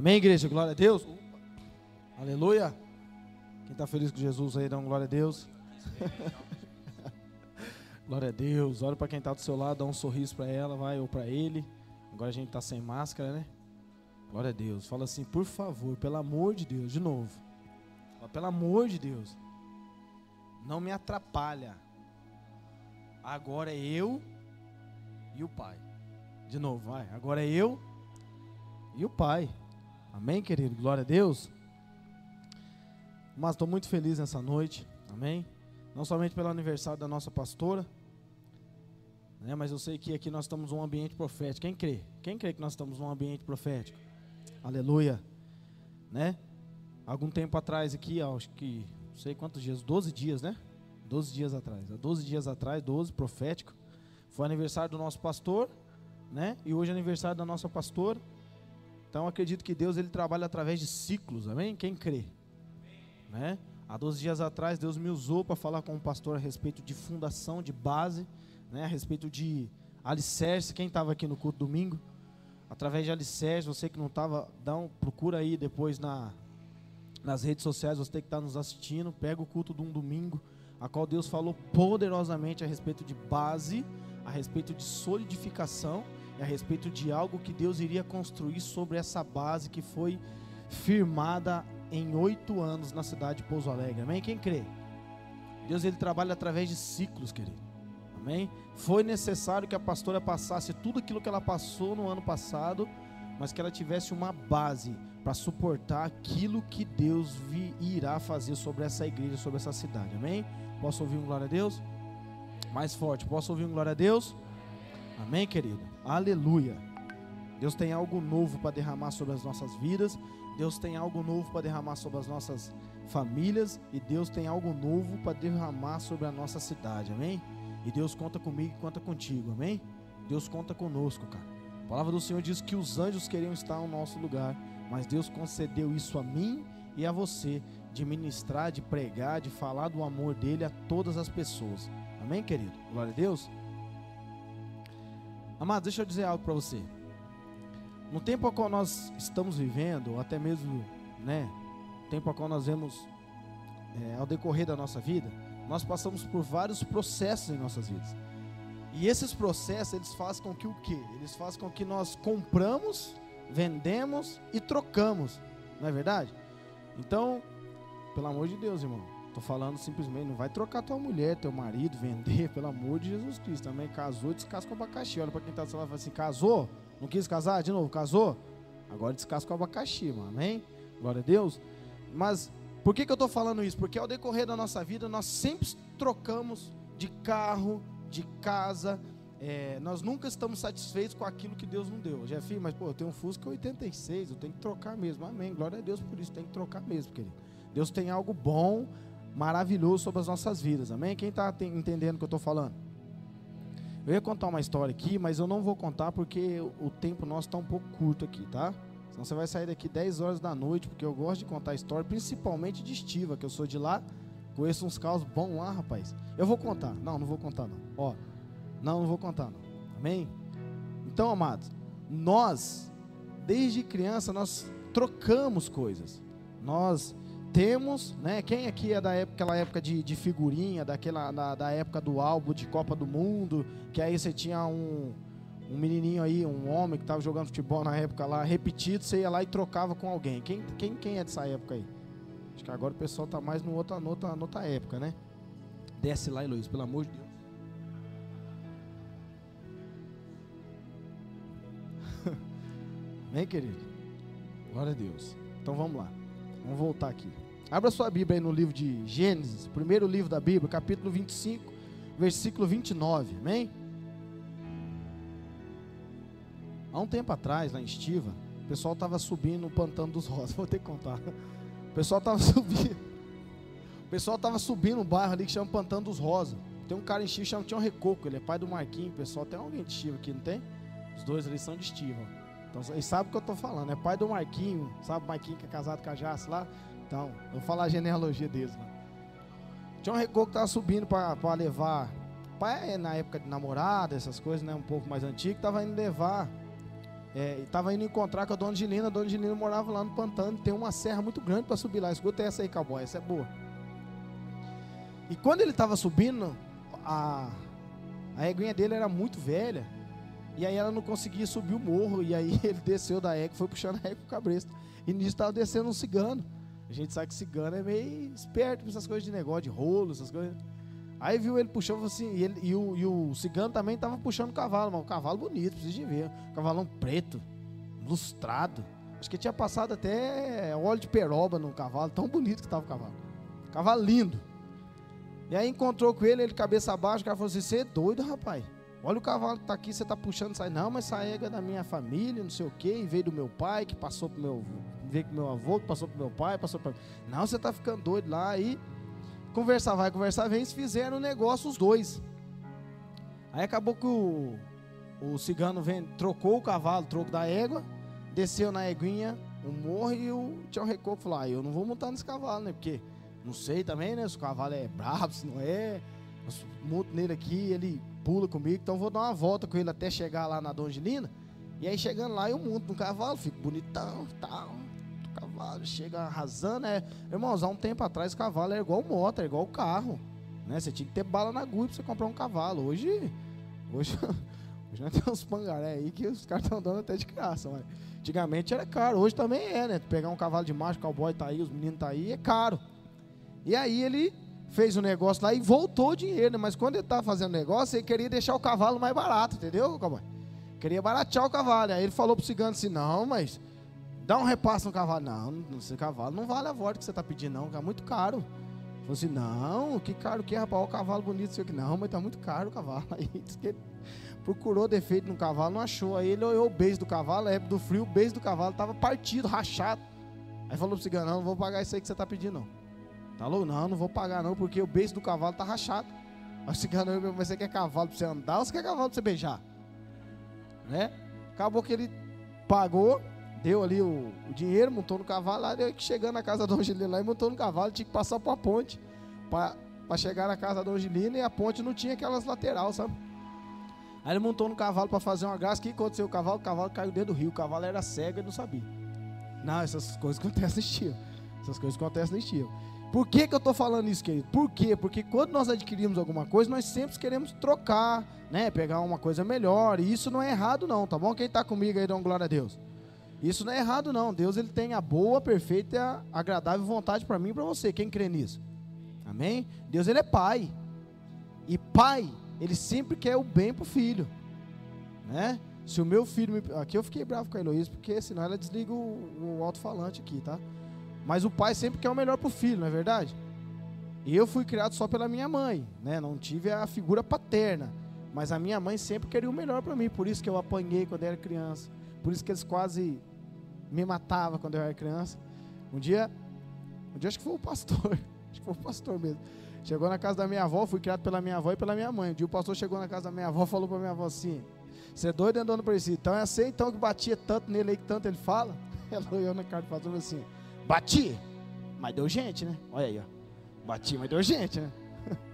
Amém, igreja? Glória a Deus. Aleluia. Quem está feliz com Jesus aí, dá um glória a Deus. glória a Deus. Olha para quem está do seu lado, dá um sorriso para ela, vai, ou para ele. Agora a gente está sem máscara, né? Glória a Deus. Fala assim, por favor, pelo amor de Deus, de novo. Fala, pelo amor de Deus. Não me atrapalha. Agora é eu e o Pai. De novo, vai. Agora é eu e o Pai. Amém, querido? Glória a Deus. Mas estou muito feliz nessa noite. Amém? Não somente pelo aniversário da nossa pastora, né, mas eu sei que aqui nós estamos num ambiente profético. Quem crê? Quem crê que nós estamos num ambiente profético? Aleluia. Né? Algum tempo atrás aqui, acho que, não sei quantos dias, 12 dias, né? 12 dias atrás. Há 12 dias atrás, 12, profético. Foi aniversário do nosso pastor, né? E hoje é aniversário da nossa pastora. Então acredito que Deus ele trabalha através de ciclos, amém? Quem crê? Né? Há 12 dias atrás Deus me usou para falar com o pastor a respeito de fundação, de base, né? a respeito de alicerce. Quem estava aqui no culto domingo? Através de alicerce, você que não estava, dá um, procura aí depois na, nas redes sociais, você que está nos assistindo, pega o culto de um domingo, a qual Deus falou poderosamente a respeito de base, a respeito de solidificação a respeito de algo que Deus iria construir sobre essa base que foi firmada em oito anos na cidade de Pouso Alegre. Amém? Quem crê? Deus ele trabalha através de ciclos, querido. Amém? Foi necessário que a pastora passasse tudo aquilo que ela passou no ano passado, mas que ela tivesse uma base para suportar aquilo que Deus irá fazer sobre essa igreja, sobre essa cidade. Amém? Posso ouvir um glória a Deus? Mais forte. Posso ouvir um glória a Deus? Amém, querido? Aleluia. Deus tem algo novo para derramar sobre as nossas vidas. Deus tem algo novo para derramar sobre as nossas famílias. E Deus tem algo novo para derramar sobre a nossa cidade. Amém? E Deus conta comigo e conta contigo. Amém? Deus conta conosco, cara. A palavra do Senhor diz que os anjos queriam estar no nosso lugar. Mas Deus concedeu isso a mim e a você. De ministrar, de pregar, de falar do amor dele a todas as pessoas. Amém, querido? Glória a Deus. Amado, deixa eu dizer algo para você. No tempo a qual nós estamos vivendo, ou até mesmo, né, tempo a qual nós vemos é, ao decorrer da nossa vida, nós passamos por vários processos em nossas vidas. E esses processos, eles fazem com que o quê? Eles fazem com que nós compramos, vendemos e trocamos. Não é verdade? Então, pelo amor de Deus, irmão, Tô falando simplesmente, não vai trocar tua mulher, teu marido, vender, pelo amor de Jesus Cristo. Também casou, descasca o abacaxi. Olha pra quem tá do celular e fala assim: casou? Não quis casar? De novo, casou? Agora descasca o abacaxi, mano. Amém? Glória a Deus. Mas por que, que eu tô falando isso? Porque ao decorrer da nossa vida, nós sempre trocamos de carro, de casa. É, nós nunca estamos satisfeitos com aquilo que Deus nos deu. Jeff, mas pô, eu tenho um Fusca 86, eu tenho que trocar mesmo. Amém. Glória a Deus por isso, tem que trocar mesmo, querido. Deus tem algo bom maravilhoso sobre as nossas vidas. Amém? Quem está entendendo o que eu estou falando? Eu ia contar uma história aqui, mas eu não vou contar porque o tempo nosso está um pouco curto aqui, tá? Senão você vai sair daqui 10 horas da noite, porque eu gosto de contar história, principalmente de estiva, que eu sou de lá. Conheço uns carros bons lá, rapaz. Eu vou contar. Não, não vou contar, não. Ó, não, não vou contar, não. Amém? Então, amados, nós, desde criança, nós trocamos coisas. Nós temos, né? Quem aqui é da época, aquela época de, de figurinha, daquela, da, da, época do álbum de Copa do Mundo, que aí você tinha um, um menininho aí, um homem que estava jogando futebol na época lá, repetido, você ia lá e trocava com alguém. Quem, quem, quem é dessa época aí? Acho que agora o pessoal tá mais no outra, no outra, outra época, né? Desce lá, Luiz, pelo amor de Deus. Vem, querido. Glória a Deus. Então vamos lá. Vamos voltar aqui. Abra sua Bíblia aí no livro de Gênesis, primeiro livro da Bíblia, capítulo 25, versículo 29. Amém? Há um tempo atrás, lá em Estiva, o pessoal estava subindo no pantano dos Rosas. Vou ter que contar. O pessoal estava subindo. O pessoal estava subindo um bairro ali que chama Pantano dos Rosas. Tem um cara em Estiva que chama Tião Recoco. Ele é pai do Marquinhos. Pessoal, tem alguém de Estiva aqui, não tem? Os dois ali são de Estiva. Então, eles sabem o que eu estou falando. É pai do Marquinho, sabe o Marquinho que é casado com a Jace lá? Então, vou falar a genealogia deles lá. Tinha um recoco que estava subindo para levar. Pai, é na época de namorada, essas coisas, né? Um pouco mais antigo, estava indo levar estava indo encontrar com a dona Gilina. A dona Gilina morava lá no pantano. Tem uma serra muito grande para subir lá. Escuta essa aí, cowboy. Essa é boa. E quando ele estava subindo, a, a eguinha dele era muito velha. E aí ela não conseguia subir o morro. E aí ele desceu da égua, foi puxando a égua com o cabresto. E nisso estava descendo um cigano. A gente sabe que cigano é meio esperto com essas coisas de negócio, de rolo, essas coisas. Aí viu ele puxando assim, e, ele, e, o, e o cigano também estava puxando o cavalo, mas um cavalo bonito, precisa de ver. Um cavalão preto, lustrado. Acho que tinha passado até óleo de peroba no cavalo, tão bonito que estava o cavalo. Cavalo lindo. E aí encontrou com ele, ele cabeça abaixo, o cara falou assim: Você é doido, rapaz? Olha o cavalo que está aqui, você está puxando, sai. Não, mas essa égua é da minha família, não sei o quê, e veio do meu pai, que passou pro meu. Veio com meu avô, que passou pro meu pai, passou para. Não, você está ficando doido lá. Aí, conversar vai, conversar vem, eles fizeram o negócio os dois. Aí acabou que o, o cigano vem, trocou o cavalo, troco da égua, desceu na eguinha, o morro, e o Tchau Recoco falou: ah, eu não vou montar nesse cavalo, né? Porque não sei também, né? Se o cavalo é brabo, se não é. Eu monto nele aqui, ele pula comigo, então vou dar uma volta com ele até chegar lá na Dona Angelina. E aí chegando lá eu monto no cavalo, fico bonitão, tal. O cavalo chega arrasando, é. Irmãos, há um tempo atrás o cavalo era igual moto, era igual carro. Né? Você tinha que ter bala na agulha pra você comprar um cavalo. Hoje. Hoje. Hoje nós temos uns pangaré aí que os caras estão dando até de graça, mas antigamente era caro, hoje também é, né? Pegar um cavalo de macho, o cowboy tá aí, os meninos tá aí, é caro. E aí ele fez o um negócio lá e voltou o dinheiro, né? mas quando ele estava fazendo o negócio, ele queria deixar o cavalo mais barato, entendeu, cowboy? Queria baratear o cavalo. Aí ele falou pro cigano assim: não, mas dá um repasse no cavalo. Não, esse cavalo não vale a volta que você está pedindo, não, é muito caro. Falou assim: não, que caro que é, rapaz, o cavalo bonito, sei que não, mas tá muito caro o cavalo. Aí ele procurou defeito no cavalo, não achou. Aí ele olhou o beijo do cavalo, a época do frio, o beijo do cavalo estava partido, rachado. Aí falou pro cigano: não, não vou pagar isso aí que você está pedindo, não. Tá louco? Não, não vou pagar não, porque o beijo do cavalo tá rachado. Aí o cigano, mas você quer cavalo pra você andar ou você quer cavalo pra você beijar? Né? Acabou que ele pagou, deu ali o, o dinheiro, montou no cavalo, lá chegando na casa da Angelina lá e montou no cavalo, tinha que passar por uma ponte para chegar na casa da Angelina e a ponte não tinha aquelas lateral, sabe? Aí ele montou no cavalo para fazer uma graça. O que aconteceu? O cavalo, o cavalo caiu dentro do rio. O cavalo era cego e não sabia. Não, essas coisas acontecem nesse estilo. Essas coisas acontecem nesse estilo. Por que, que eu estou falando isso, querido? Por quê? Porque quando nós adquirimos alguma coisa, nós sempre queremos trocar, né? Pegar uma coisa melhor. E isso não é errado, não, tá bom? Quem está comigo aí, uma glória a Deus. Isso não é errado, não. Deus ele tem a boa, perfeita agradável vontade para mim e para você. Quem crê nisso? Amém? Deus ele é pai. E pai, ele sempre quer o bem para o filho. Né? Se o meu filho. Me... Aqui eu fiquei bravo com a Heloísa, porque senão ela desliga o, o alto-falante aqui, tá? Mas o pai sempre quer o melhor para o filho, não é verdade? Eu fui criado só pela minha mãe, né? Não tive a figura paterna, mas a minha mãe sempre queria o melhor para mim, por isso que eu apanhei quando eu era criança, por isso que eles quase me matavam quando eu era criança. Um dia, um dia acho que foi o pastor, acho que foi o pastor mesmo. Chegou na casa da minha avó, fui criado pela minha avó e pela minha mãe. Um dia o pastor chegou na casa da minha avó, falou para minha avó assim: "Você é doido andando por isso? Então é assim então que batia tanto nele aí que tanto ele fala?" Ela olhou na cara do pastor assim: Bati, mas deu gente, né? Olha aí, ó. Bati, mas deu gente, né?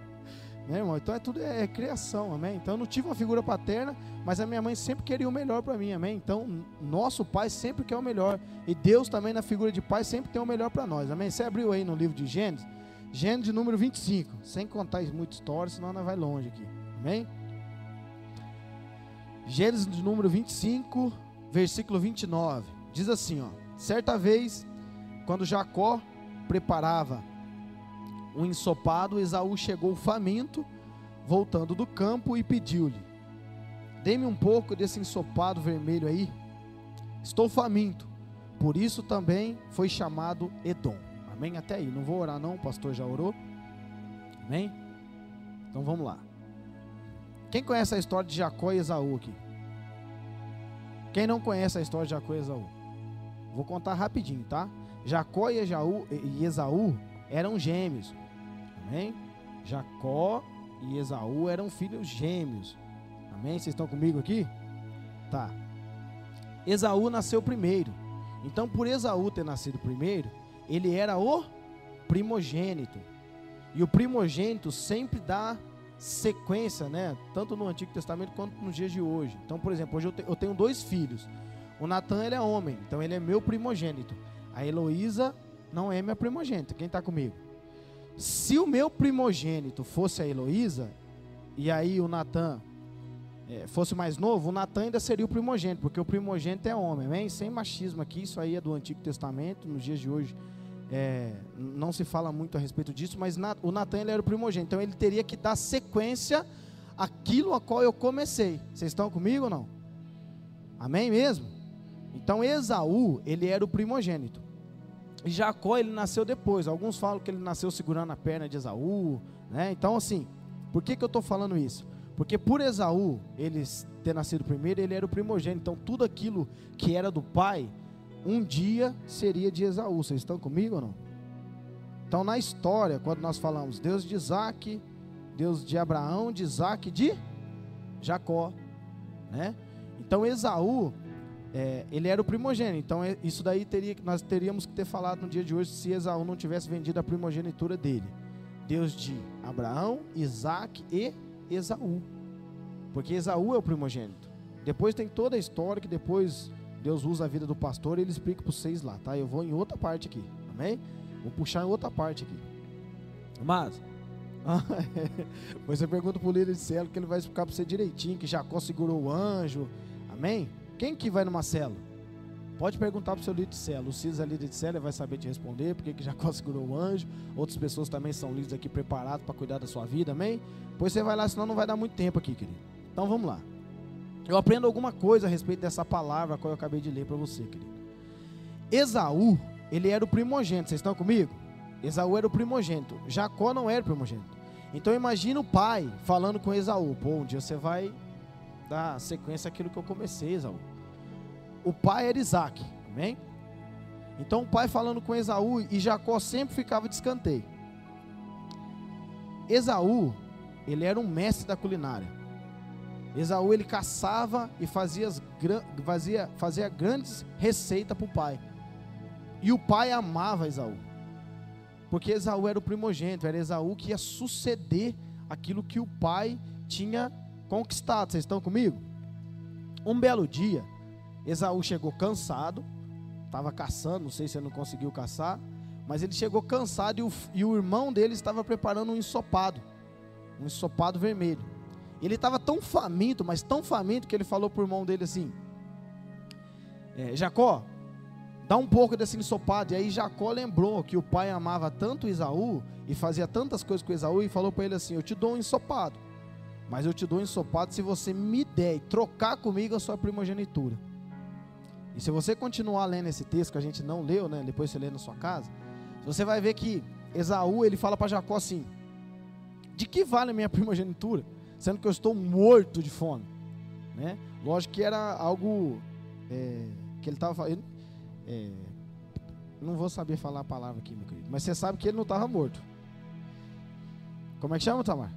né, irmão? Então é tudo é, é, criação, amém? Então eu não tive uma figura paterna, mas a minha mãe sempre queria o melhor para mim, amém? Então nosso pai sempre quer o melhor. E Deus também na figura de pai sempre tem o melhor para nós, amém? Você abriu aí no livro de Gênesis, Gênesis número 25, sem contar muita história, senão nós vai longe aqui, amém? Gênesis número 25, versículo 29, diz assim, ó. Certa vez quando Jacó preparava um ensopado, Esaú chegou faminto, voltando do campo, e pediu-lhe: Dê-me um pouco desse ensopado vermelho aí. Estou faminto. Por isso também foi chamado Edom. Amém? Até aí. Não vou orar, não. O pastor já orou. Amém? Então vamos lá. Quem conhece a história de Jacó e Esaú aqui? Quem não conhece a história de Jacó e Esaú? Vou contar rapidinho, tá? Jacó e, Esaú, eram gêmeos. Amém? Jacó e Esaú eram filhos gêmeos. Amém? Vocês estão comigo aqui? Tá. Esaú nasceu primeiro. Então, por Esaú ter nascido primeiro, ele era o primogênito. E o primogênito sempre dá sequência, né? Tanto no Antigo Testamento quanto nos dias de hoje. Então, por exemplo, hoje eu tenho dois filhos. O Natan ele é homem, então ele é meu primogênito. A Heloísa não é minha primogênita. Quem está comigo? Se o meu primogênito fosse a Heloísa, e aí o Natan é, fosse mais novo, o Natan ainda seria o primogênito, porque o primogênito é homem, amém? Sem machismo aqui, isso aí é do Antigo Testamento, nos dias de hoje é, não se fala muito a respeito disso, mas na, o Natan era o primogênito, então ele teria que dar sequência àquilo a qual eu comecei. Vocês estão comigo ou não? Amém mesmo? Então Esaú, ele era o primogênito. E Jacó, ele nasceu depois. Alguns falam que ele nasceu segurando a perna de Esaú. Né? Então, assim, por que, que eu estou falando isso? Porque por Esaú, ele ter nascido primeiro, ele era o primogênito. Então, tudo aquilo que era do pai, um dia seria de Esaú. Vocês estão comigo ou não? Então, na história, quando nós falamos Deus de Isaac, Deus de Abraão, de Isaac, de Jacó, né? Então, Esaú, é, ele era o primogênito. Então, é, isso daí teria, nós teríamos que ter falado no dia de hoje se Esaú não tivesse vendido a primogenitura dele. Deus de Abraão, Isaac e Esaú. Porque Esaú é o primogênito. Depois tem toda a história que depois Deus usa a vida do pastor e ele explica para vocês lá, tá? Eu vou em outra parte aqui, amém? Vou puxar em outra parte aqui. Mas, você pergunta para o líder de célula que ele vai explicar para você direitinho que Jacó segurou o anjo, amém? Quem que vai numa célula? Pode perguntar para o seu líder de célula. O Cis é líder de célula, vai saber te responder, porque que Jacó segurou o anjo. Outras pessoas também são líderes aqui preparados para cuidar da sua vida, amém? Pois você vai lá, senão não vai dar muito tempo aqui, querido. Então vamos lá. Eu aprendo alguma coisa a respeito dessa palavra que eu acabei de ler para você, querido. Esaú, ele era o primogênito. Vocês estão comigo? Esaú era o primogênito. Jacó não era o primogênito. Então imagina o pai falando com Esaú: Pô, um dia você vai dar sequência àquilo que eu comecei, Esaú. O pai era Isaac, amém? Então o pai falando com Esaú e Jacó sempre ficava de escanteio. Esaú, ele era um mestre da culinária. Esaú ele caçava e fazia, fazia, fazia grandes receitas para o pai. E o pai amava Esaú. Porque Esaú era o primogênito, era Esaú que ia suceder aquilo que o pai tinha conquistado. Vocês estão comigo? Um belo dia, Esaú chegou cansado, estava caçando, não sei se ele não conseguiu caçar, mas ele chegou cansado e o, e o irmão dele estava preparando um ensopado, um ensopado vermelho. Ele estava tão faminto, mas tão faminto que ele falou para o irmão dele assim: é, Jacó, dá um pouco desse ensopado. E aí Jacó lembrou que o pai amava tanto Esaú e fazia tantas coisas com Esaú e falou para ele assim: Eu te dou um ensopado, mas eu te dou um ensopado se você me der e trocar comigo a sua primogenitura. E se você continuar lendo esse texto que a gente não leu, né, depois você lê na sua casa, você vai ver que Esaú ele fala para Jacó assim: De que vale a minha primogenitura? Sendo que eu estou morto de fome. Né? Lógico que era algo é, que ele estava falando. É, não vou saber falar a palavra aqui, meu querido. Mas você sabe que ele não estava morto. Como é que chama, Tamar?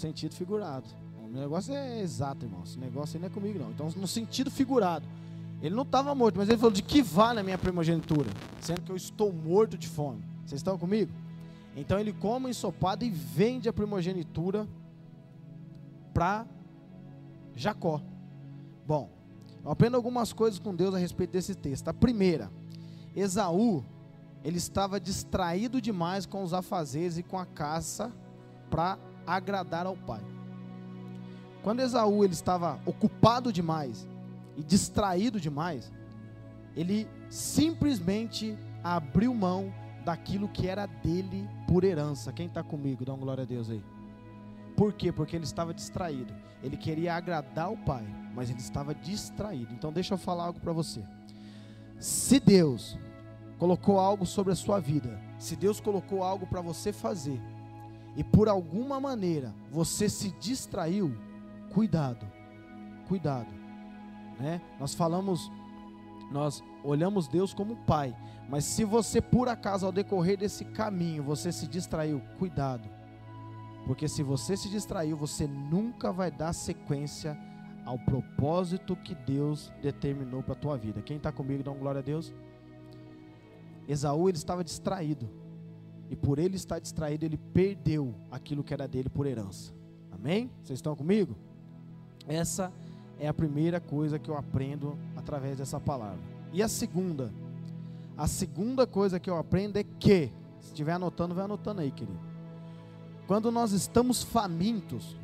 Sentido figurado. O negócio é exato, irmão. Esse negócio aí não é comigo, não. Então, no sentido figurado. Ele não estava morto, mas ele falou: de que vale a minha primogenitura? Sendo que eu estou morto de fome. Vocês estão comigo? Então ele come o ensopado e vende a primogenitura para Jacó. Bom, eu aprendo algumas coisas com Deus a respeito desse texto. A primeira, Esaú, ele estava distraído demais com os afazeres e com a caça para agradar ao pai. Quando Esaú ele estava ocupado demais e distraído demais, ele simplesmente abriu mão daquilo que era dele por herança. Quem está comigo? Dá uma glória a Deus aí. Por quê? Porque ele estava distraído. Ele queria agradar o pai, mas ele estava distraído. Então deixa eu falar algo para você. Se Deus colocou algo sobre a sua vida, se Deus colocou algo para você fazer, e por alguma maneira você se distraiu, cuidado, cuidado, né? Nós falamos, nós olhamos Deus como Pai, mas se você por acaso ao decorrer desse caminho você se distraiu, cuidado, porque se você se distraiu, você nunca vai dar sequência ao propósito que Deus determinou para a tua vida. Quem está comigo, dá uma glória a Deus. Esaú ele estava distraído. E por ele estar distraído, ele perdeu aquilo que era dele por herança. Amém? Vocês estão comigo? Essa é a primeira coisa que eu aprendo através dessa palavra. E a segunda? A segunda coisa que eu aprendo é que, se estiver anotando, vai anotando aí, querido. Quando nós estamos famintos,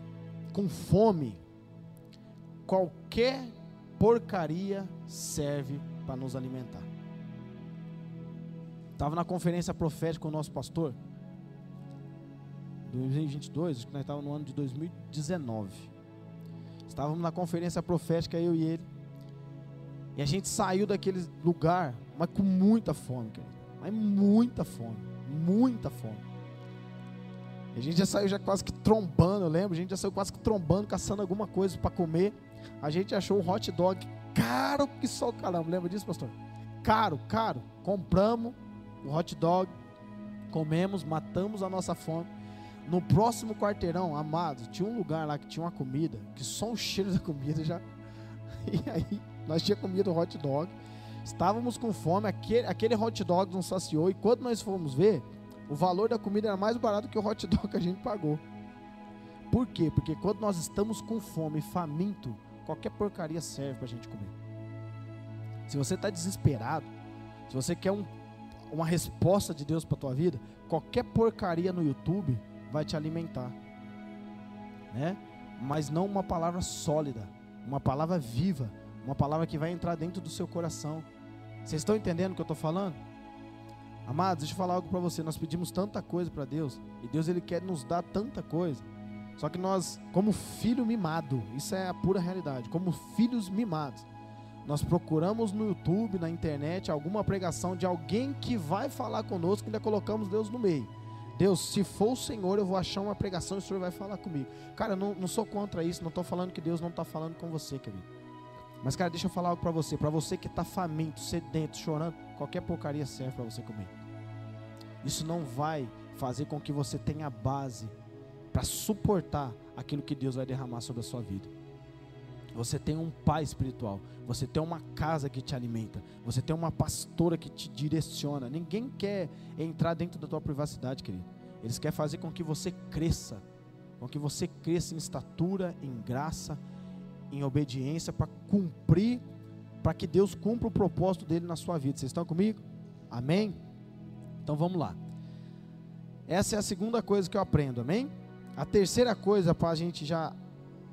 com fome, qualquer porcaria serve para nos alimentar. Estava na conferência profética com o nosso pastor, 2022, acho que nós estávamos no ano de 2019. Estávamos na conferência profética, eu e ele. E a gente saiu daquele lugar, mas com muita fome, querido. Mas muita fome, muita fome. A gente já saiu já quase que trombando, eu lembro, a gente já saiu quase que trombando, caçando alguma coisa para comer. A gente achou um hot dog caro que só caramba. Lembra disso, pastor? Caro, caro. Compramos o hot dog, comemos, matamos a nossa fome. No próximo quarteirão, amado, tinha um lugar lá que tinha uma comida, que só o cheiro da comida já. E aí, nós tínhamos comido hot dog, estávamos com fome, aquele, aquele hot dog não saciou, e quando nós fomos ver, o valor da comida era mais barato que o hot dog que a gente pagou. Por quê? Porque quando nós estamos com fome, faminto, qualquer porcaria serve para a gente comer. Se você está desesperado, se você quer um, uma resposta de Deus para tua vida, qualquer porcaria no YouTube vai te alimentar, né? Mas não uma palavra sólida, uma palavra viva, uma palavra que vai entrar dentro do seu coração. Vocês estão entendendo o que eu estou falando? Amados, deixa eu falar algo para você. Nós pedimos tanta coisa para Deus e Deus ele quer nos dar tanta coisa. Só que nós, como filho mimado, isso é a pura realidade, como filhos mimados, nós procuramos no YouTube, na internet, alguma pregação de alguém que vai falar conosco ainda colocamos Deus no meio. Deus, se for o Senhor, eu vou achar uma pregação e o Senhor vai falar comigo. Cara, não, não sou contra isso, não estou falando que Deus não está falando com você, querido. Mas, cara, deixa eu falar algo para você. Para você que está faminto, sedento, chorando, qualquer porcaria serve para você comer. Isso não vai fazer com que você tenha base para suportar aquilo que Deus vai derramar sobre a sua vida. Você tem um pai espiritual, você tem uma casa que te alimenta, você tem uma pastora que te direciona. Ninguém quer entrar dentro da tua privacidade, querido. Eles querem fazer com que você cresça, com que você cresça em estatura, em graça, em obediência para cumprir, para que Deus cumpra o propósito dele na sua vida. Vocês estão comigo? Amém? Então vamos lá. Essa é a segunda coisa que eu aprendo, amém? A terceira coisa para a gente já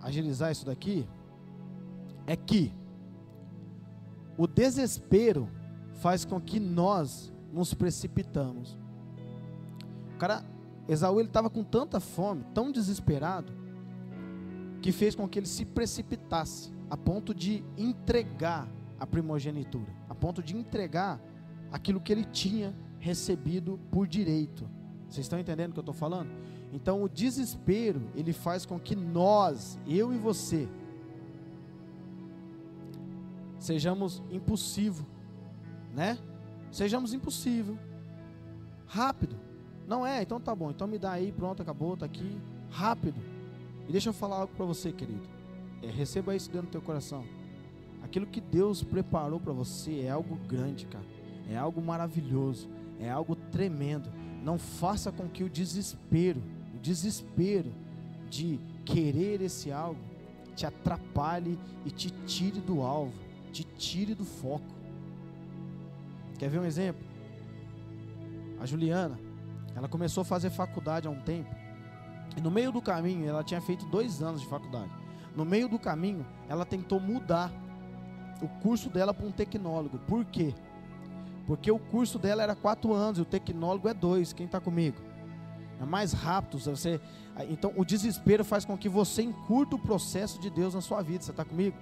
agilizar isso daqui é que o desespero faz com que nós nos precipitamos. O cara, Esaú, ele estava com tanta fome, tão desesperado, que fez com que ele se precipitasse a ponto de entregar a primogenitura, a ponto de entregar aquilo que ele tinha recebido por direito. Vocês estão entendendo o que eu estou falando? Então o desespero, ele faz com que nós, eu e você, sejamos impulsivo, né? Sejamos impulsivo, rápido. Não é, então tá bom, então me dá aí, pronto, acabou, tá aqui, rápido. E deixa eu falar algo para você, querido. É, receba isso dentro do teu coração. Aquilo que Deus preparou para você é algo grande, cara. É algo maravilhoso, é algo tremendo. Não faça com que o desespero desespero de querer esse algo te atrapalhe e te tire do alvo, te tire do foco. Quer ver um exemplo? A Juliana, ela começou a fazer faculdade há um tempo. E no meio do caminho, ela tinha feito dois anos de faculdade. No meio do caminho, ela tentou mudar o curso dela para um tecnólogo. Por quê? Porque o curso dela era quatro anos e o tecnólogo é dois. Quem está comigo? é mais rápido. Você, então, o desespero faz com que você encurta o processo de Deus na sua vida. Você está comigo?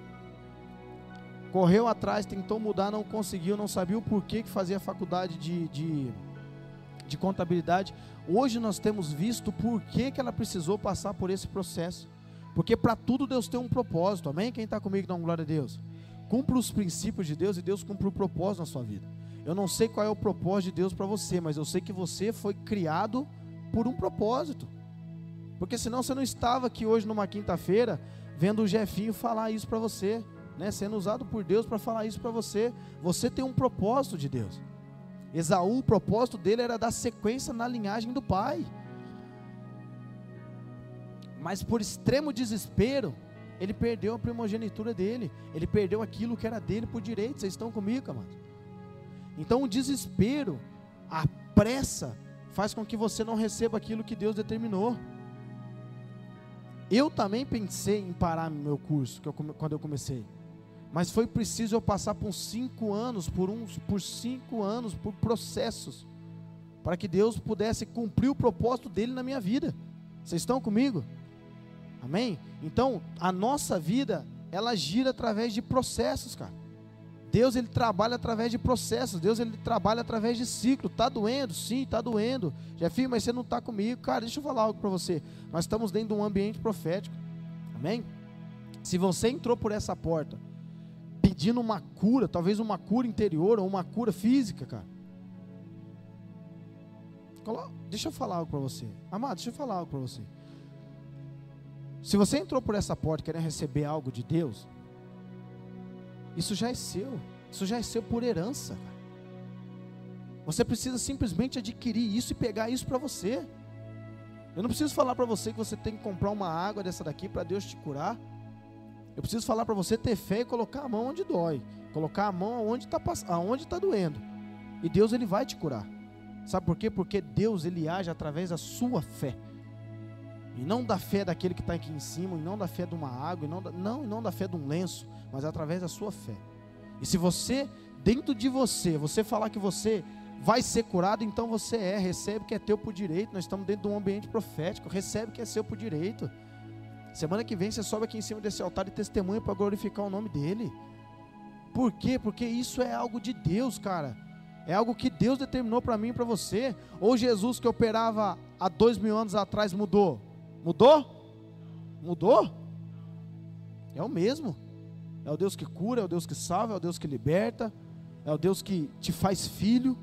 Correu atrás, tentou mudar, não conseguiu, não sabia o porquê que fazia faculdade de, de, de contabilidade. Hoje nós temos visto por que, que ela precisou passar por esse processo. Porque para tudo Deus tem um propósito, amém? Quem está comigo, dá uma glória a Deus. Cumpra os princípios de Deus e Deus cumpre o propósito na sua vida. Eu não sei qual é o propósito de Deus para você, mas eu sei que você foi criado por um propósito. Porque senão você não estava aqui hoje numa quinta-feira vendo o Jefinho falar isso para você, né? Sendo usado por Deus para falar isso para você. Você tem um propósito de Deus. Esaú, o propósito dele era dar sequência na linhagem do pai. Mas por extremo desespero, Ele perdeu a primogenitura dele. Ele perdeu aquilo que era dele por direito. Vocês estão comigo, amados? Então o desespero, a pressa, faz com que você não receba aquilo que Deus determinou. Eu também pensei em parar meu curso eu, quando eu comecei. Mas foi preciso eu passar por cinco anos, por uns, por cinco anos, por processos, para que Deus pudesse cumprir o propósito dele na minha vida. Vocês estão comigo? Amém? Então, a nossa vida, ela gira através de processos, cara. Deus ele trabalha através de processos, Deus ele trabalha através de ciclo. Tá doendo? Sim, tá doendo. Jefinho, mas você não está comigo. Cara, deixa eu falar algo para você. Nós estamos dentro de um ambiente profético. Amém? Se você entrou por essa porta pedindo uma cura, talvez uma cura interior ou uma cura física, cara. Deixa eu falar algo para você. Amado, deixa eu falar algo para você. Se você entrou por essa porta querendo receber algo de Deus, isso já é seu. Isso já é seu por herança. Cara. Você precisa simplesmente adquirir isso e pegar isso para você. Eu não preciso falar para você que você tem que comprar uma água dessa daqui para Deus te curar. Eu preciso falar para você ter fé e colocar a mão onde dói, colocar a mão aonde está aonde tá doendo. E Deus ele vai te curar. Sabe por quê? Porque Deus ele age através da sua fé. E não da fé daquele que está aqui em cima, e não da fé de uma água, e não, da, não, e não da fé de um lenço, mas através da sua fé. E se você, dentro de você, você falar que você vai ser curado, então você é, recebe que é teu por direito. Nós estamos dentro de um ambiente profético, recebe que é seu por direito. Semana que vem você sobe aqui em cima desse altar e testemunha para glorificar o nome dele. Por quê? Porque isso é algo de Deus, cara. É algo que Deus determinou para mim e para você. Ou Jesus que operava há dois mil anos atrás mudou? Mudou? Mudou? É o mesmo. É o Deus que cura, é o Deus que salva, é o Deus que liberta, é o Deus que te faz filho.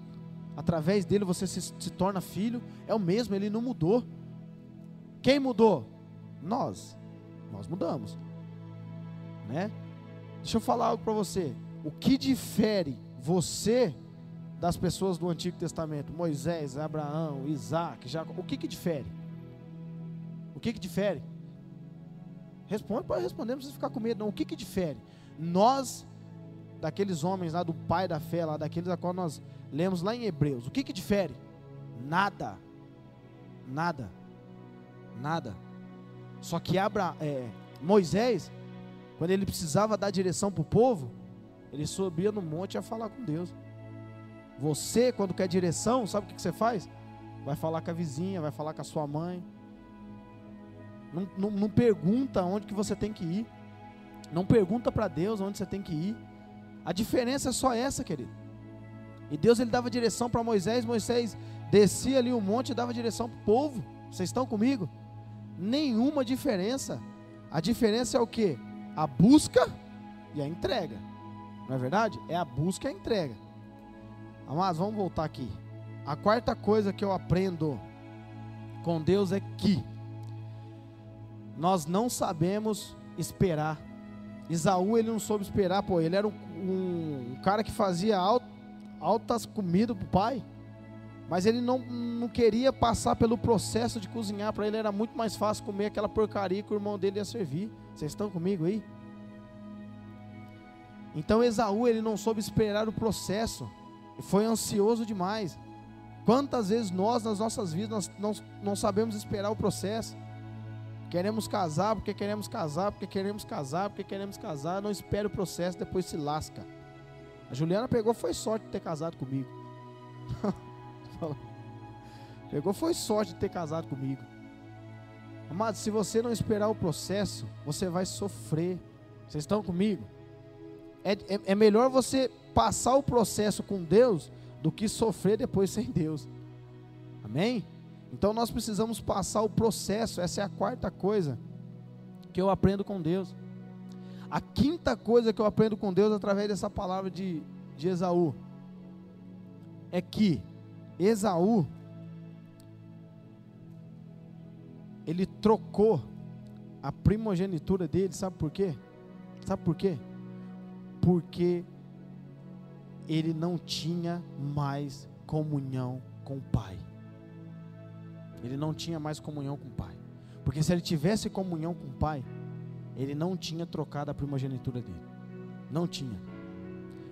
Através dele você se, se torna filho. É o mesmo, ele não mudou. Quem mudou? Nós. Nós mudamos. Né? Deixa eu falar algo para você. O que difere você das pessoas do Antigo Testamento? Moisés, Abraão, Isaac, Jacó. O que que difere? O que que difere? Responde, pode responder, não precisa ficar com medo, não. O que que difere? Nós, daqueles homens lá do pai da fé, lá daqueles a qual nós lemos lá em Hebreus, o que que difere? Nada. Nada. Nada. Só que Abra, é, Moisés, quando ele precisava dar direção para o povo, ele subia no monte ia falar com Deus. Você, quando quer direção, sabe o que, que você faz? Vai falar com a vizinha, vai falar com a sua mãe. Não, não, não pergunta onde que você tem que ir. Não pergunta para Deus onde você tem que ir. A diferença é só essa, querido. E Deus ele dava direção para Moisés, Moisés descia ali o monte e dava direção para o povo. Vocês estão comigo? Nenhuma diferença. A diferença é o que? A busca e a entrega. Não é verdade? É a busca e a entrega. Amados, vamos voltar aqui. A quarta coisa que eu aprendo com Deus é que nós não sabemos esperar. Isaú ele não soube esperar, pô, ele era um, um, um cara que fazia alt, altas comidas pro pai. Mas ele não, não queria passar pelo processo de cozinhar. Para ele era muito mais fácil comer aquela porcaria que o irmão dele ia servir. Vocês estão comigo aí? Então Esaú ele não soube esperar o processo. Foi ansioso demais. Quantas vezes nós nas nossas vidas nós não, não sabemos esperar o processo? Queremos casar porque queremos casar, porque queremos casar, porque queremos casar, não espera o processo, depois se lasca. A Juliana pegou, foi sorte de ter casado comigo. Pegou foi sorte de ter casado comigo. Amado, se você não esperar o processo, você vai sofrer. Vocês estão comigo? É, é, é, melhor você passar o processo com Deus do que sofrer depois sem Deus. Amém? Então nós precisamos passar o processo. Essa é a quarta coisa que eu aprendo com Deus. A quinta coisa que eu aprendo com Deus através dessa palavra de, de Esaú é que Esaú, ele trocou a primogenitura dele, sabe por quê? Sabe por quê? Porque ele não tinha mais comunhão com o Pai. Ele não tinha mais comunhão com o Pai. Porque se ele tivesse comunhão com o Pai, ele não tinha trocado a primogenitura dele. Não tinha.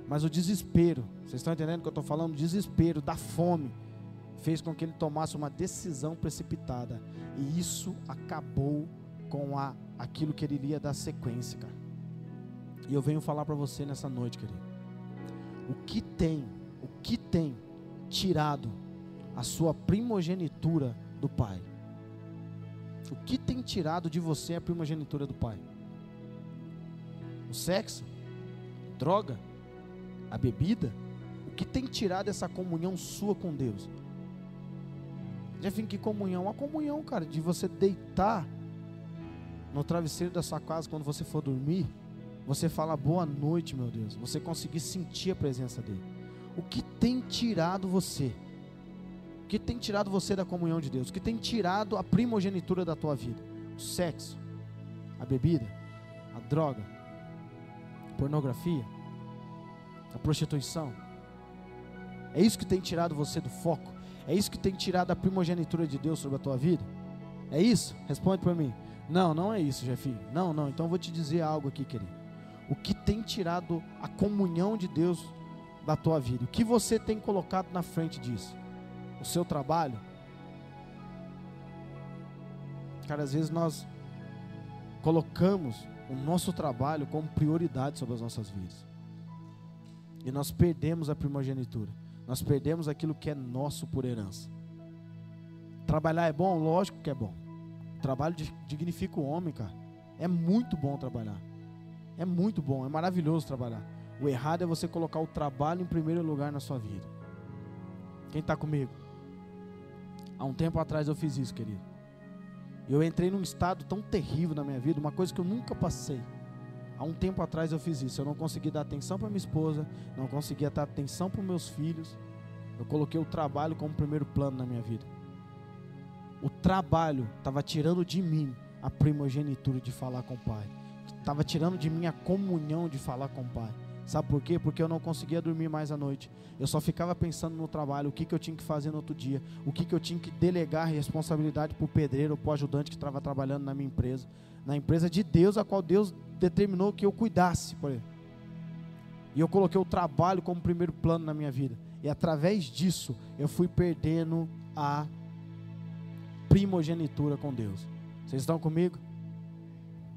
Mas o desespero, vocês estão entendendo o que eu estou falando? O desespero da fome fez com que ele tomasse uma decisão precipitada. E isso acabou com a, aquilo que ele iria dar sequência, cara. E eu venho falar para você nessa noite, querido. O que tem, o que tem tirado a sua primogenitura do Pai? O que tem tirado de você a primogenitura do Pai? O sexo? Droga? A bebida? O que tem tirado essa comunhão sua com Deus? Já vim que comunhão? A comunhão, cara, de você deitar no travesseiro da sua casa quando você for dormir, você fala boa noite, meu Deus. Você conseguir sentir a presença dele. O que tem tirado você? O que tem tirado você da comunhão de Deus? O que tem tirado a primogenitura da tua vida? O sexo, a bebida, a droga, a pornografia, a prostituição. É isso que tem tirado você do foco? É isso que tem tirado a primogenitura de Deus sobre a tua vida? É isso? Responde para mim. Não, não é isso, Jefinho. Não, não. Então eu vou te dizer algo aqui, querido. O que tem tirado a comunhão de Deus da tua vida? O que você tem colocado na frente disso? o seu trabalho. Cara, às vezes nós colocamos o nosso trabalho como prioridade sobre as nossas vidas. E nós perdemos a primogenitura. Nós perdemos aquilo que é nosso por herança. Trabalhar é bom? Lógico que é bom. Trabalho dignifica o homem, cara. É muito bom trabalhar. É muito bom, é maravilhoso trabalhar. O errado é você colocar o trabalho em primeiro lugar na sua vida. Quem está comigo? Há um tempo atrás eu fiz isso, querido. Eu entrei num estado tão terrível na minha vida, uma coisa que eu nunca passei. Há um tempo atrás eu fiz isso. Eu não consegui dar atenção para minha esposa, não conseguia dar atenção para meus filhos. Eu coloquei o trabalho como primeiro plano na minha vida. O trabalho estava tirando de mim a primogenitura de falar com o Pai. Estava tirando de mim a comunhão de falar com o Pai. Sabe por quê? Porque eu não conseguia dormir mais à noite. Eu só ficava pensando no trabalho, o que, que eu tinha que fazer no outro dia, o que, que eu tinha que delegar responsabilidade para o pedreiro, para o ajudante que estava trabalhando na minha empresa, na empresa de Deus, a qual Deus determinou que eu cuidasse. Por. E eu coloquei o trabalho como primeiro plano na minha vida. E através disso, eu fui perdendo a primogenitura com Deus. Vocês estão comigo?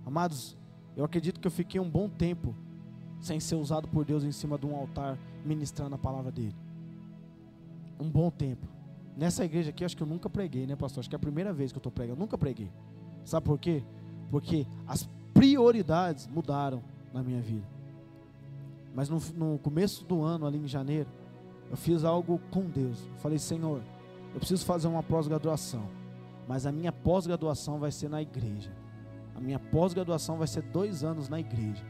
Amados, eu acredito que eu fiquei um bom tempo sem ser usado por Deus em cima de um altar ministrando a palavra dele. Um bom tempo. Nessa igreja aqui, acho que eu nunca preguei, né, pastor? Acho que é a primeira vez que eu estou pregando. Eu nunca preguei. Sabe por quê? Porque as prioridades mudaram na minha vida. Mas no, no começo do ano, ali em janeiro, eu fiz algo com Deus. Eu falei, Senhor, eu preciso fazer uma pós-graduação. Mas a minha pós-graduação vai ser na igreja. A minha pós-graduação vai ser dois anos na igreja.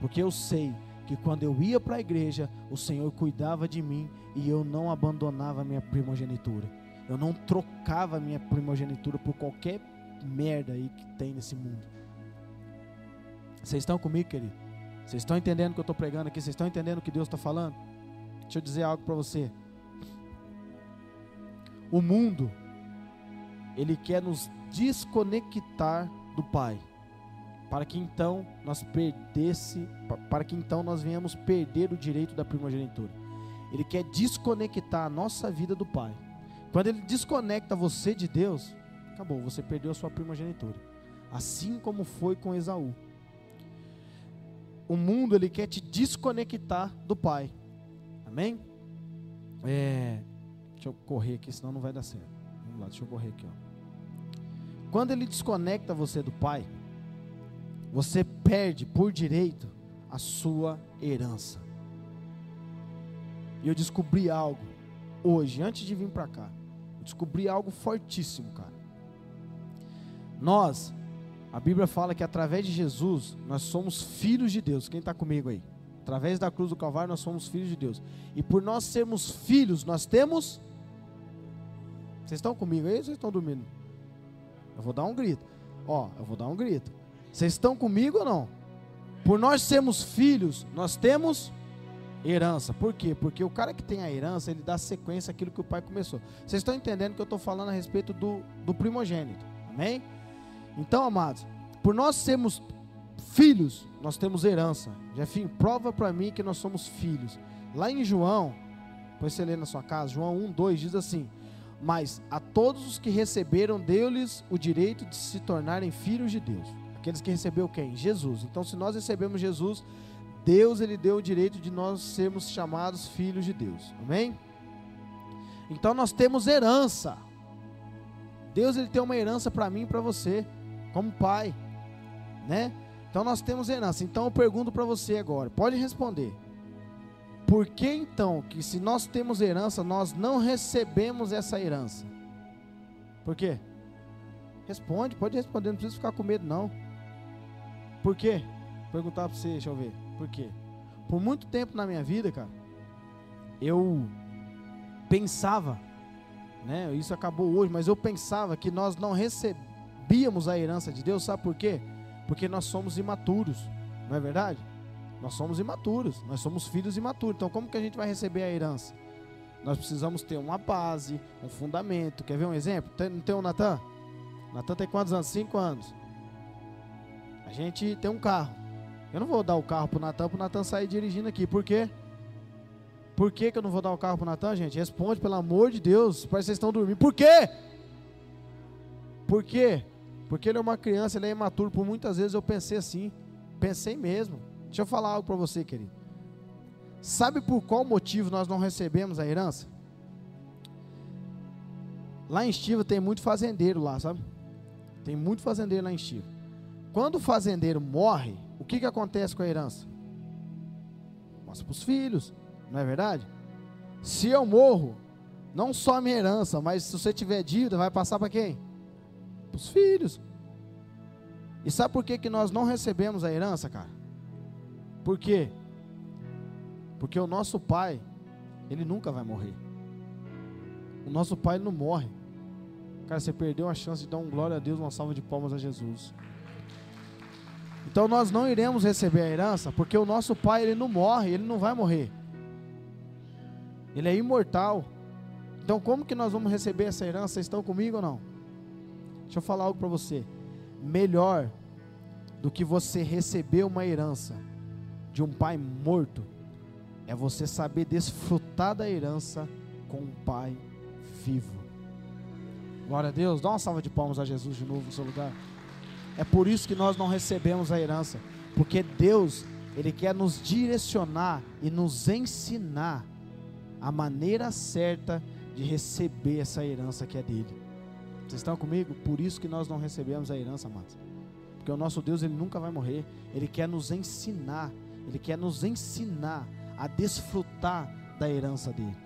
Porque eu sei que quando eu ia para a igreja, o Senhor cuidava de mim e eu não abandonava a minha primogenitura. Eu não trocava a minha primogenitura por qualquer merda aí que tem nesse mundo. Vocês estão comigo, querido? Vocês estão entendendo o que eu estou pregando aqui? Vocês estão entendendo o que Deus está falando? Deixa eu dizer algo para você. O mundo, ele quer nos desconectar do Pai para que então nós perdesse, para que então nós venhamos perder o direito da primogenitura. Ele quer desconectar a nossa vida do Pai. Quando ele desconecta você de Deus, acabou, você perdeu a sua primogenitura. Assim como foi com Esaú. O mundo ele quer te desconectar do Pai. Amém? É, deixa eu correr aqui, senão não vai dar certo. Vamos lá, deixa eu correr aqui, ó. Quando ele desconecta você do Pai, você perde por direito a sua herança. E eu descobri algo hoje, antes de vir para cá. Eu descobri algo fortíssimo, cara. Nós, a Bíblia fala que através de Jesus, nós somos filhos de Deus. Quem está comigo aí? Através da cruz do Calvário, nós somos filhos de Deus. E por nós sermos filhos, nós temos. Vocês estão comigo aí ou vocês estão dormindo? Eu vou dar um grito. Ó, eu vou dar um grito. Vocês estão comigo ou não? Por nós sermos filhos, nós temos herança. Por quê? Porque o cara que tem a herança, ele dá sequência àquilo que o pai começou. Vocês estão entendendo que eu estou falando a respeito do, do primogênito. Amém? Então, amados, por nós sermos filhos, nós temos herança. Jefinho, prova para mim que nós somos filhos. Lá em João, depois você lê na sua casa, João 1, 2 diz assim: Mas a todos os que receberam, deu-lhes o direito de se tornarem filhos de Deus. Aqueles que recebeu quem? Jesus. Então, se nós recebemos Jesus, Deus ele deu o direito de nós sermos chamados filhos de Deus. Amém? Então nós temos herança. Deus ele tem uma herança para mim e para você, como pai, né? Então nós temos herança. Então eu pergunto para você agora, pode responder. Por que então que se nós temos herança, nós não recebemos essa herança? Por quê? Responde, pode responder, não precisa ficar com medo não. Por quê? Vou perguntar para você, deixa eu ver. Por quê? Por muito tempo na minha vida, cara, eu pensava, né? Isso acabou hoje, mas eu pensava que nós não recebíamos a herança de Deus, sabe por quê? Porque nós somos imaturos, não é verdade? Nós somos imaturos, nós somos filhos imaturos. Então, como que a gente vai receber a herança? Nós precisamos ter uma base, um fundamento. Quer ver um exemplo? Tem, não tem o Natan? Natan tem quantos anos? Cinco anos. A gente tem um carro. Eu não vou dar o carro pro Natan, pro Natan sair dirigindo aqui. Por quê? Por que, que eu não vou dar o carro pro Natan, gente? Responde, pelo amor de Deus. Parece que vocês estão dormindo. Por quê? Por quê? Porque ele é uma criança, ele é imaturo. Por muitas vezes eu pensei assim. Pensei mesmo. Deixa eu falar algo para você, querido. Sabe por qual motivo nós não recebemos a herança? Lá em Estiva tem muito fazendeiro lá, sabe? Tem muito fazendeiro lá em Estiva. Quando o fazendeiro morre, o que, que acontece com a herança? Passa para os filhos, não é verdade? Se eu morro, não só a minha herança, mas se você tiver dívida, vai passar para quem? Para os filhos. E sabe por que, que nós não recebemos a herança, cara? Por quê? Porque o nosso pai, ele nunca vai morrer. O nosso pai não morre. Cara, você perdeu a chance de dar um glória a Deus, uma salva de palmas a Jesus. Então nós não iremos receber a herança, porque o nosso pai ele não morre, ele não vai morrer. Ele é imortal. Então como que nós vamos receber essa herança? Vocês estão comigo ou não? Deixa eu falar algo para você. Melhor do que você receber uma herança de um pai morto, é você saber desfrutar da herança com um pai vivo. Glória a Deus. Dá uma salva de palmas a Jesus de novo no seu lugar. É por isso que nós não recebemos a herança, porque Deus, ele quer nos direcionar e nos ensinar a maneira certa de receber essa herança que é dele. Vocês estão comigo? Por isso que nós não recebemos a herança, amados. Porque o nosso Deus, ele nunca vai morrer. Ele quer nos ensinar ele quer nos ensinar a desfrutar da herança dele.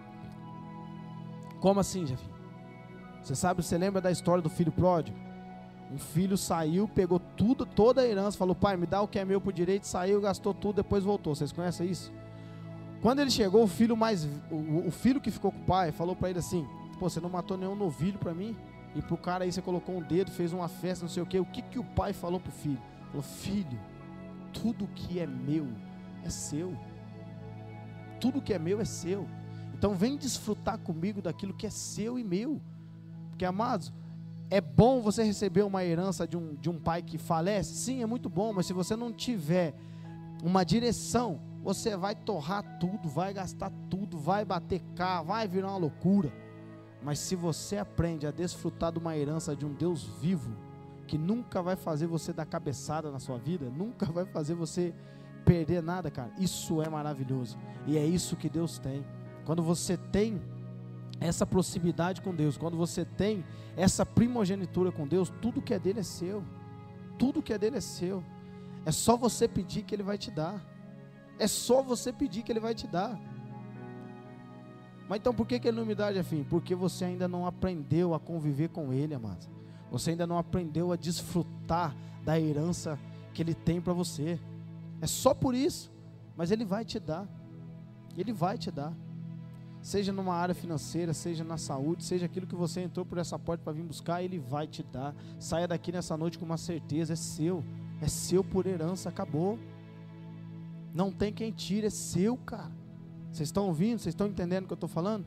Como assim, Jeff? Você sabe, você lembra da história do filho pródigo? Um filho saiu, pegou tudo, toda a herança, falou: Pai, me dá o que é meu por direito, saiu, gastou tudo, depois voltou. Vocês conhecem isso? Quando ele chegou, o filho mais. O, o filho que ficou com o pai falou para ele assim: Pô, você não matou nenhum novilho para mim? E pro cara aí você colocou um dedo, fez uma festa, não sei o que. O que, que o pai falou pro filho? Falou: Filho, tudo que é meu é seu. Tudo que é meu é seu. Então vem desfrutar comigo daquilo que é seu e meu. Porque, amados, é bom você receber uma herança de um, de um pai que falece? Sim, é muito bom, mas se você não tiver uma direção, você vai torrar tudo, vai gastar tudo, vai bater carro, vai virar uma loucura. Mas se você aprende a desfrutar de uma herança de um Deus vivo, que nunca vai fazer você dar cabeçada na sua vida, nunca vai fazer você perder nada, cara. Isso é maravilhoso. E é isso que Deus tem. Quando você tem essa proximidade com Deus, quando você tem essa primogenitura com Deus, tudo que é dele é seu. Tudo que é dele é seu. É só você pedir que ele vai te dar. É só você pedir que ele vai te dar. Mas então por que, que ele não me dá, Jefim? Porque você ainda não aprendeu a conviver com ele, amado. Você ainda não aprendeu a desfrutar da herança que ele tem para você. É só por isso. Mas Ele vai te dar. Ele vai te dar. Seja numa área financeira, seja na saúde, seja aquilo que você entrou por essa porta para vir buscar, Ele vai te dar. Saia daqui nessa noite com uma certeza: é seu. É seu por herança, acabou. Não tem quem tire, é seu, cara. Vocês estão ouvindo? Vocês estão entendendo o que eu estou falando?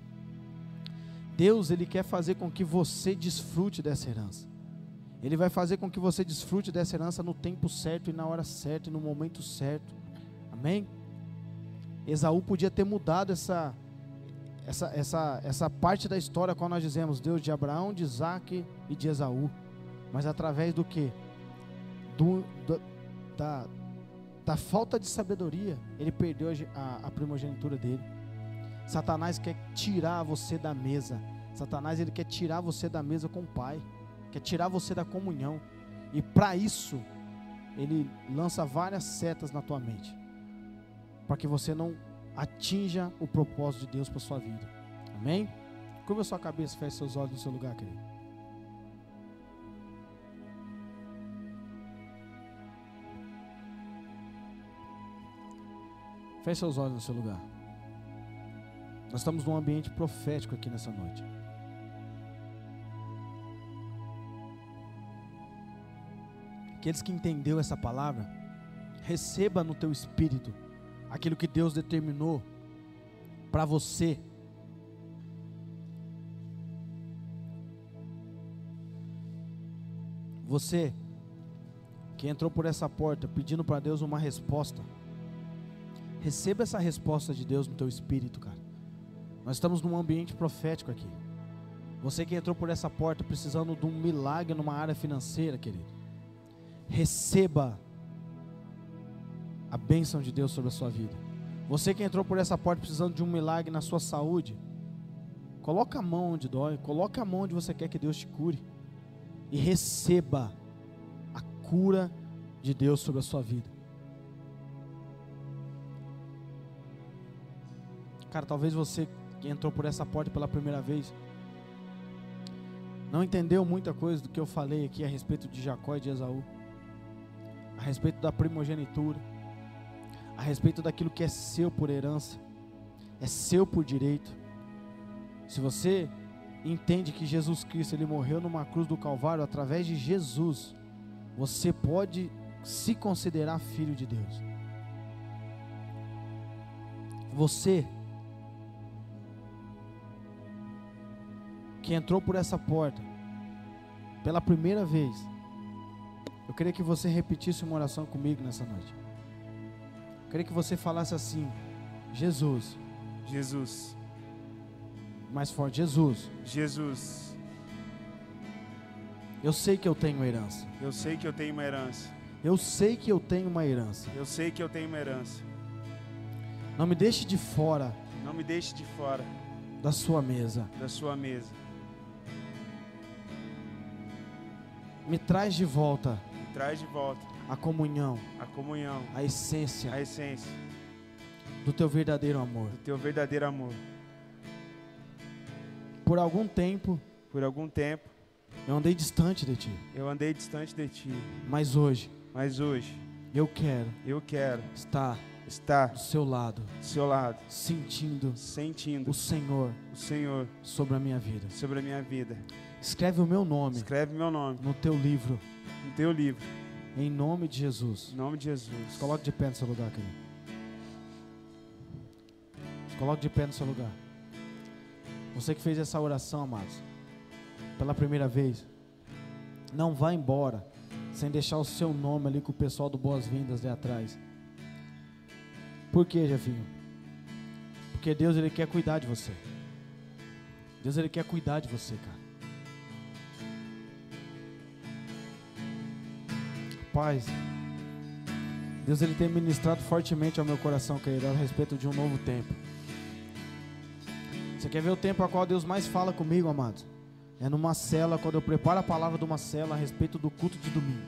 Deus, Ele quer fazer com que você desfrute dessa herança. Ele vai fazer com que você desfrute dessa herança no tempo certo e na hora certa e no momento certo. Amém? Esaú podia ter mudado essa, essa, essa, essa parte da história quando nós dizemos Deus de Abraão, de Isaac e de Esaú. Mas através do que? Do, do, da, da falta de sabedoria, ele perdeu a, a primogenitura dele. Satanás quer tirar você da mesa. Satanás ele quer tirar você da mesa com o Pai, quer tirar você da comunhão. E para isso, ele lança várias setas na tua mente, para que você não atinja o propósito de Deus para sua vida. Amém? Curva a sua cabeça, feche seus olhos no seu lugar, querido. Feche seus olhos no seu lugar. Nós estamos num ambiente profético aqui nessa noite. Aqueles que entendeu essa palavra, receba no teu espírito aquilo que Deus determinou para você. Você que entrou por essa porta pedindo para Deus uma resposta, receba essa resposta de Deus no teu espírito, cara. Nós estamos num ambiente profético aqui. Você que entrou por essa porta precisando de um milagre numa área financeira, querido, receba a bênção de Deus sobre a sua vida. Você que entrou por essa porta precisando de um milagre na sua saúde, coloca a mão onde dói, coloca a mão onde você quer que Deus te cure e receba a cura de Deus sobre a sua vida. Cara, talvez você que entrou por essa porta pela primeira vez não entendeu muita coisa do que eu falei aqui a respeito de Jacó e de Esaú, a respeito da primogenitura a respeito daquilo que é seu por herança, é seu por direito. Se você entende que Jesus Cristo ele morreu numa cruz do Calvário através de Jesus, você pode se considerar filho de Deus. Você que entrou por essa porta pela primeira vez, eu queria que você repetisse uma oração comigo nessa noite queria que você falasse assim: Jesus. Jesus. Mais forte, Jesus. Jesus. Eu sei que eu tenho uma herança. Eu sei que eu tenho uma herança. Eu sei que eu tenho uma herança. Eu sei que eu tenho uma herança. Não me deixe de fora. Não me deixe de fora da sua mesa. Da sua mesa. Me traz de volta. Me traz de volta a comunhão, a comunhão, a essência, a essência. Do teu verdadeiro amor, do teu verdadeiro amor. Por algum tempo, por algum tempo, eu andei distante de ti. Eu andei distante de ti. Mas hoje, mas hoje, eu quero, eu quero estar estar do seu lado, do seu lado, sentindo, sentindo o Senhor, o Senhor sobre a minha vida, sobre a minha vida. Escreve o meu nome, escreve meu nome no teu livro, no teu livro em nome de Jesus. Em nome de Jesus. Coloque de pé no seu lugar, querido. Coloque de pé no seu lugar. Você que fez essa oração, amados, pela primeira vez, não vá embora sem deixar o seu nome ali com o pessoal do Boas-Vindas ali atrás. Por quê, Jefinho? Porque Deus ele quer cuidar de você. Deus ele quer cuidar de você, cara. Paz. Deus ele tem ministrado fortemente ao meu coração, querido, a respeito de um novo tempo. Você quer ver o tempo a qual Deus mais fala comigo, amados? É numa cela, quando eu preparo a palavra de uma cela a respeito do culto de domingo.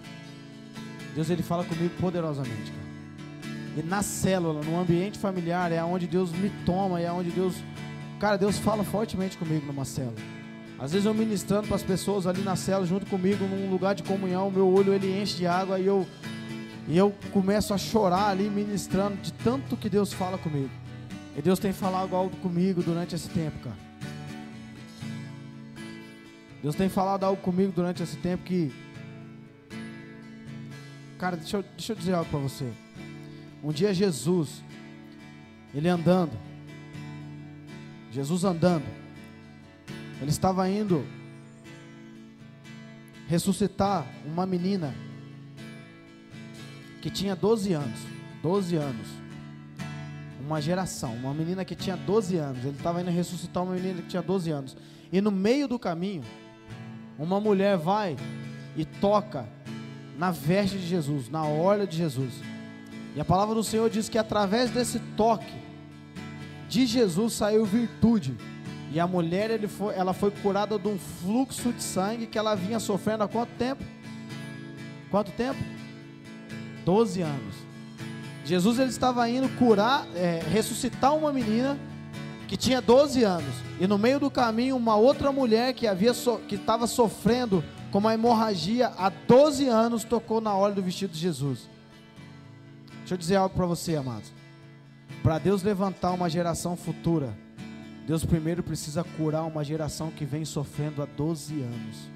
Deus ele fala comigo poderosamente, cara. E na célula, no ambiente familiar, é onde Deus me toma, é onde Deus. Cara, Deus fala fortemente comigo numa célula. Às vezes eu ministrando para as pessoas ali na cela junto comigo, num lugar de comunhão, meu olho ele enche de água e eu e eu começo a chorar ali ministrando de tanto que Deus fala comigo. E Deus tem falado algo comigo durante esse tempo, cara. Deus tem falado algo comigo durante esse tempo que Cara, deixa eu, deixa eu dizer algo para você. Um dia Jesus ele andando Jesus andando ele estava indo ressuscitar uma menina que tinha 12 anos. 12 anos. Uma geração. Uma menina que tinha 12 anos. Ele estava indo ressuscitar uma menina que tinha 12 anos. E no meio do caminho, uma mulher vai e toca na veste de Jesus, na orla de Jesus. E a palavra do Senhor diz que através desse toque de Jesus saiu virtude. E a mulher ele foi, ela foi curada de um fluxo de sangue que ela vinha sofrendo há quanto tempo? Quanto tempo? 12 anos. Jesus ele estava indo curar, é, ressuscitar uma menina que tinha 12 anos. E no meio do caminho, uma outra mulher que havia so, que estava sofrendo com uma hemorragia há 12 anos tocou na orla do vestido de Jesus. Deixa eu dizer algo para você, amados. Para Deus levantar uma geração futura, Deus primeiro precisa curar uma geração que vem sofrendo há 12 anos.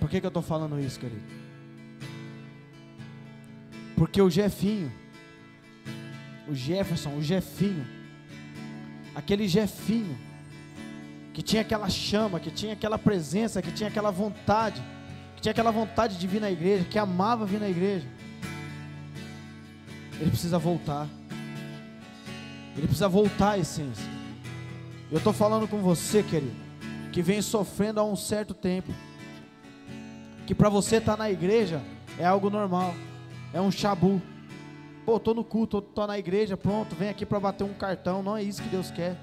Por que, que eu estou falando isso, querido? Porque o Jefinho, o Jefferson, o Jefinho, aquele Jefinho, que tinha aquela chama, que tinha aquela presença, que tinha aquela vontade, que tinha aquela vontade de vir na igreja, que amava vir na igreja, ele precisa voltar. Ele precisa voltar à essência. Eu estou falando com você, querido, que vem sofrendo há um certo tempo. Que para você estar tá na igreja é algo normal. É um chabu. Pô, tô no culto, tô na igreja, pronto, vem aqui para bater um cartão. Não é isso que Deus quer.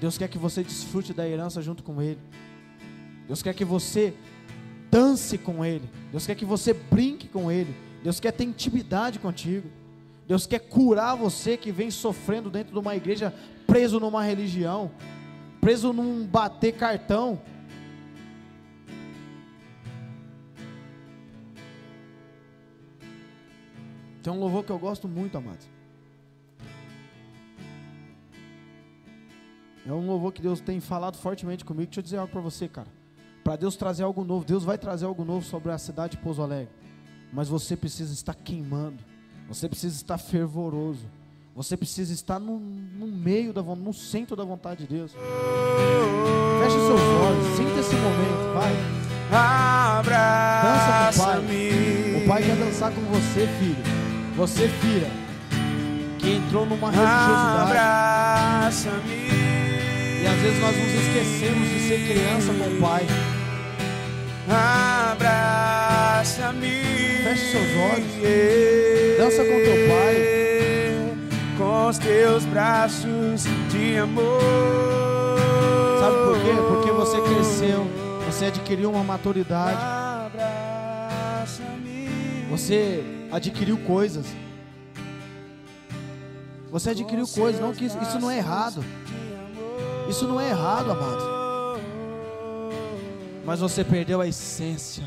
Deus quer que você desfrute da herança junto com Ele. Deus quer que você dance com Ele. Deus quer que você brinque com Ele. Deus quer ter intimidade contigo. Deus quer curar você que vem sofrendo dentro de uma igreja, preso numa religião, preso num bater cartão. Tem um louvor que eu gosto muito, amados. É um louvor que Deus tem falado fortemente comigo. Deixa eu dizer algo para você, cara. Para Deus trazer algo novo, Deus vai trazer algo novo sobre a cidade de Pouso Alegre. Mas você precisa estar queimando. Você precisa estar fervoroso. Você precisa estar no, no meio da no centro da vontade de Deus. Feche seus olhos, sinta esse momento, vai. Dança com o Pai. O Pai quer dançar com você, filho. Você, filha, que entrou numa religiosidade. E às vezes nós nos esquecemos de ser criança com o Pai. Abraça-me. Feche seus olhos. Dança com teu pai. Com os teus braços de amor. Sabe por quê? Porque você cresceu. Você adquiriu uma maturidade. Você adquiriu coisas. Você adquiriu coisas. Não que isso, não é errado. Isso não é errado, amados. Mas você perdeu a essência.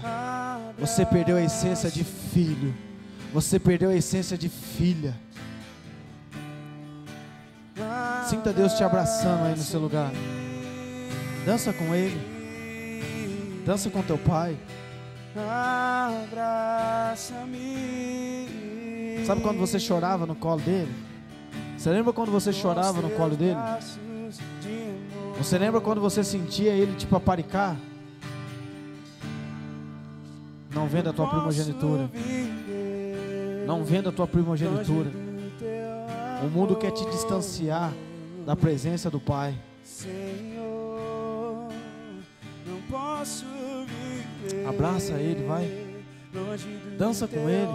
Você perdeu a essência de filho. Você perdeu a essência de filha. Sinta Deus te abraçando aí no seu lugar. Dança com Ele. Dança com teu Pai. Sabe quando você chorava no colo dele? Você lembra quando você chorava no colo dele? Você lembra quando você sentia ele te paparicar? Não venda a tua primogenitura. Não venda a tua primogenitura. O mundo quer te distanciar da presença do Pai. Abraça Ele, vai. Dança com Ele.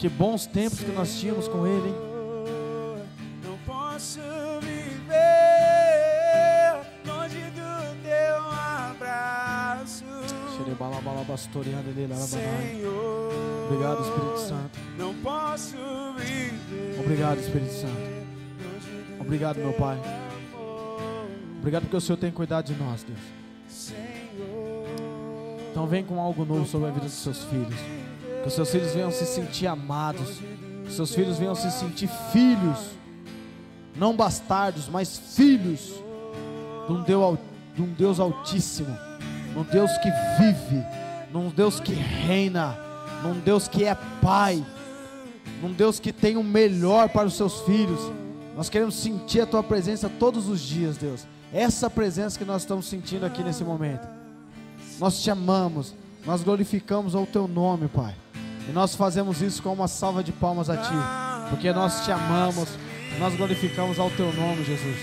Que bons tempos que nós tínhamos com Ele, hein? Senhor, Obrigado, Espírito Santo. não posso viver. Obrigado, Espírito Santo. Obrigado, meu Pai. Obrigado porque o Senhor tem cuidado de nós, Deus. Então vem com algo novo sobre a vida dos seus filhos. Que os seus filhos venham se sentir amados. Que os seus filhos venham se sentir filhos. Não bastardos, mas filhos de um Deus, de um Deus altíssimo. Num Deus que vive. Num Deus que reina. Num Deus que é Pai. Num Deus que tem o melhor para os seus filhos. Nós queremos sentir a tua presença todos os dias, Deus. essa presença que nós estamos sentindo aqui nesse momento. Nós te amamos, nós glorificamos o teu nome, Pai. E nós fazemos isso com uma salva de palmas a ti, porque nós te amamos, nós glorificamos ao teu nome, Jesus.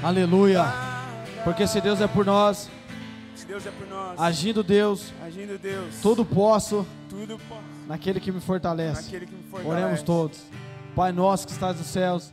Aleluia. Porque se Deus é por nós, Deus é por nós, agindo Deus, agindo Deus, tudo posso tudo posso naquele que me fortalece. naquele que me fortalece. Oremos todos. Pai nosso que estás nos céus,